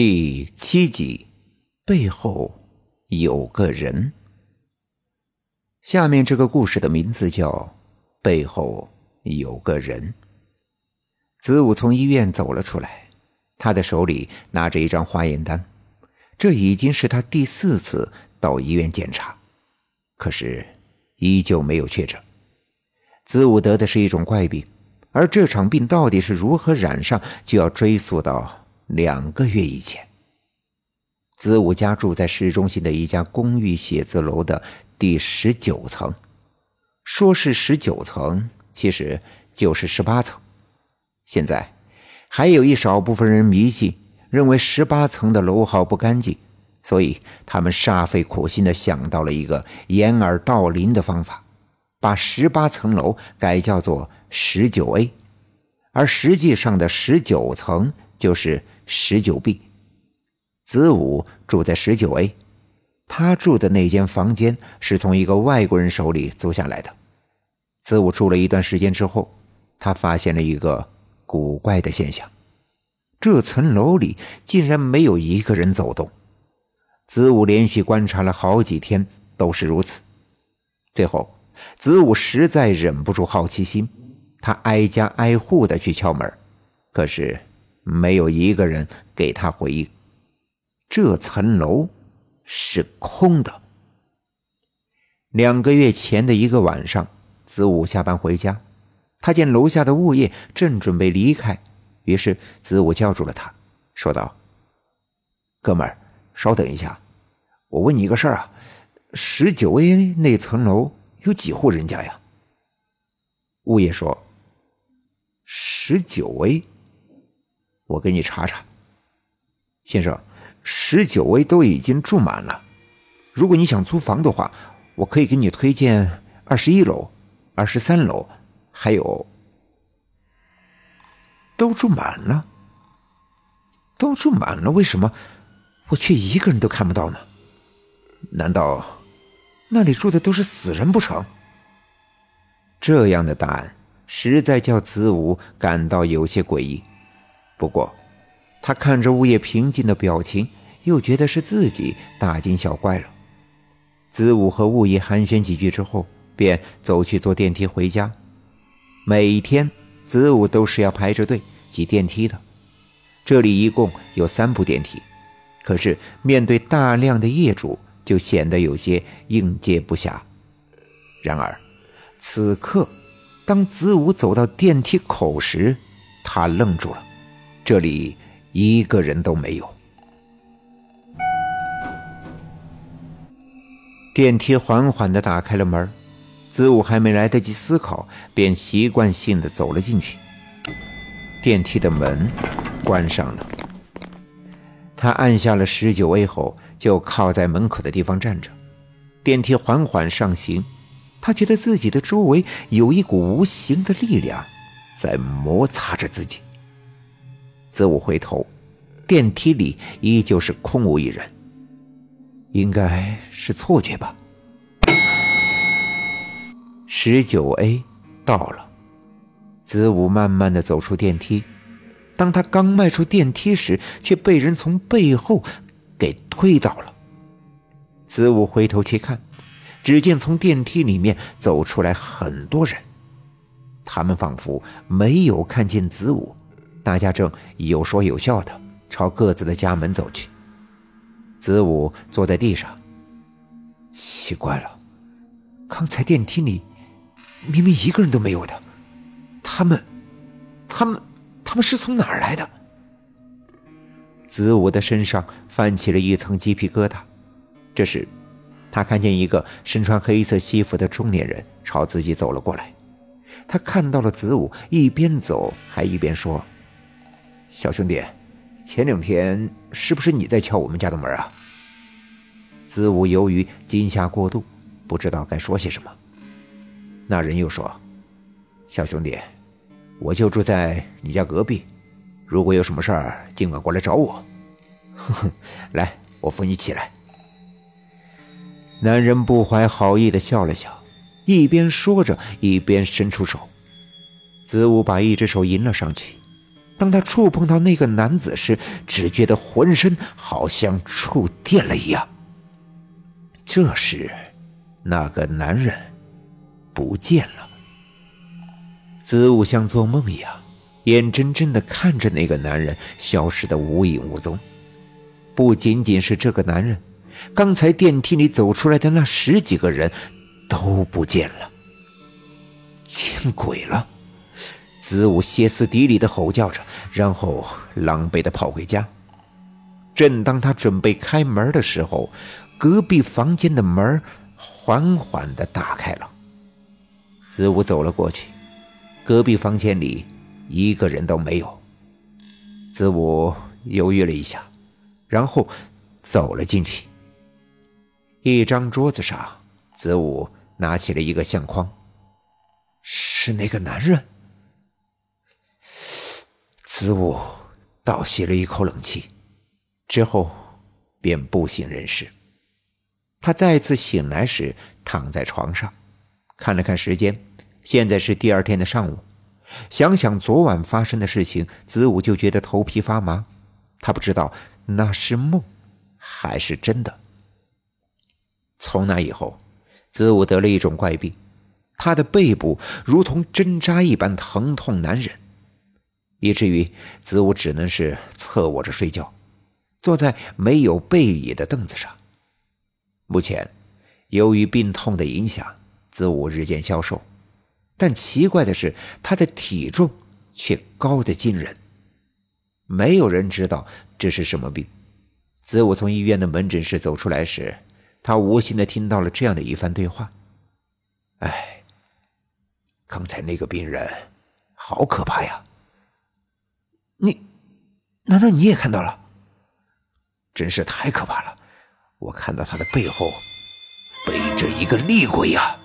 第七集，背后有个人。下面这个故事的名字叫《背后有个人》。子午从医院走了出来，他的手里拿着一张化验单，这已经是他第四次到医院检查，可是依旧没有确诊。子午得的是一种怪病，而这场病到底是如何染上，就要追溯到。两个月以前，子午家住在市中心的一家公寓写字楼的第十九层。说是十九层，其实就是十八层。现在还有一少部分人迷信，认为十八层的楼号不干净，所以他们煞费苦心的想到了一个掩耳盗铃的方法，把十八层楼改叫做十九 A，而实际上的十九层就是。十九 B，子午住在十九 A，他住的那间房间是从一个外国人手里租下来的。子午住了一段时间之后，他发现了一个古怪的现象：这层楼里竟然没有一个人走动。子午连续观察了好几天，都是如此。最后，子午实在忍不住好奇心，他挨家挨户的去敲门，可是。没有一个人给他回应。这层楼是空的。两个月前的一个晚上，子午下班回家，他见楼下的物业正准备离开，于是子午叫住了他，说道：“哥们儿，稍等一下，我问你一个事儿啊，十九 A 那层楼有几户人家呀？”物业说：“十九 A。”我给你查查，先生，十九位都已经住满了。如果你想租房的话，我可以给你推荐二十一楼、二十三楼，还有都住满了。都住满了，为什么我却一个人都看不到呢？难道那里住的都是死人不成？这样的答案实在叫子午感到有些诡异。不过，他看着物业平静的表情，又觉得是自己大惊小怪了。子午和物业寒暄几句之后，便走去坐电梯回家。每天，子午都是要排着队挤电梯的。这里一共有三部电梯，可是面对大量的业主，就显得有些应接不暇。然而，此刻，当子午走到电梯口时，他愣住了。这里一个人都没有。电梯缓缓的打开了门，子午还没来得及思考，便习惯性的走了进去。电梯的门关上了，他按下了十九 A 后，就靠在门口的地方站着。电梯缓缓上行，他觉得自己的周围有一股无形的力量在摩擦着自己。子午回头，电梯里依旧是空无一人，应该是错觉吧。十九 A 到了，子午慢慢的走出电梯，当他刚迈出电梯时，却被人从背后给推倒了。子午回头去看，只见从电梯里面走出来很多人，他们仿佛没有看见子午。大家正有说有笑的朝各自的家门走去。子午坐在地上，奇怪了，刚才电梯里明明一个人都没有的，他们，他们，他们是从哪儿来的？子午的身上泛起了一层鸡皮疙瘩。这时，他看见一个身穿黑色西服的中年人朝自己走了过来。他看到了子午，一边走还一边说。小兄弟，前两天是不是你在敲我们家的门啊？子午由于惊吓过度，不知道该说些什么。那人又说：“小兄弟，我就住在你家隔壁，如果有什么事儿，尽管过来找我。”呵呵，来，我扶你起来。男人不怀好意的笑了笑，一边说着，一边伸出手。子午把一只手迎了上去。当他触碰到那个男子时，只觉得浑身好像触电了一样。这时，那个男人不见了。子午像做梦一样，眼睁睁的看着那个男人消失的无影无踪。不仅仅是这个男人，刚才电梯里走出来的那十几个人都不见了。见鬼了！子午歇斯底里的吼叫着，然后狼狈的跑回家。正当他准备开门的时候，隔壁房间的门缓缓的打开了。子午走了过去，隔壁房间里一个人都没有。子午犹豫了一下，然后走了进去。一张桌子上，子午拿起了一个相框，是那个男人。子午倒吸了一口冷气，之后便不省人事。他再次醒来时，躺在床上，看了看时间，现在是第二天的上午。想想昨晚发生的事情，子午就觉得头皮发麻。他不知道那是梦，还是真的。从那以后，子午得了一种怪病，他的背部如同针扎一般疼痛难忍。以至于子午只能是侧卧着睡觉，坐在没有背椅的凳子上。目前，由于病痛的影响，子午日渐消瘦，但奇怪的是，他的体重却高得惊人。没有人知道这是什么病。子午从医院的门诊室走出来时，他无心的听到了这样的一番对话：“哎，刚才那个病人，好可怕呀！”难道你也看到了？真是太可怕了！我看到他的背后背着一个厉鬼呀！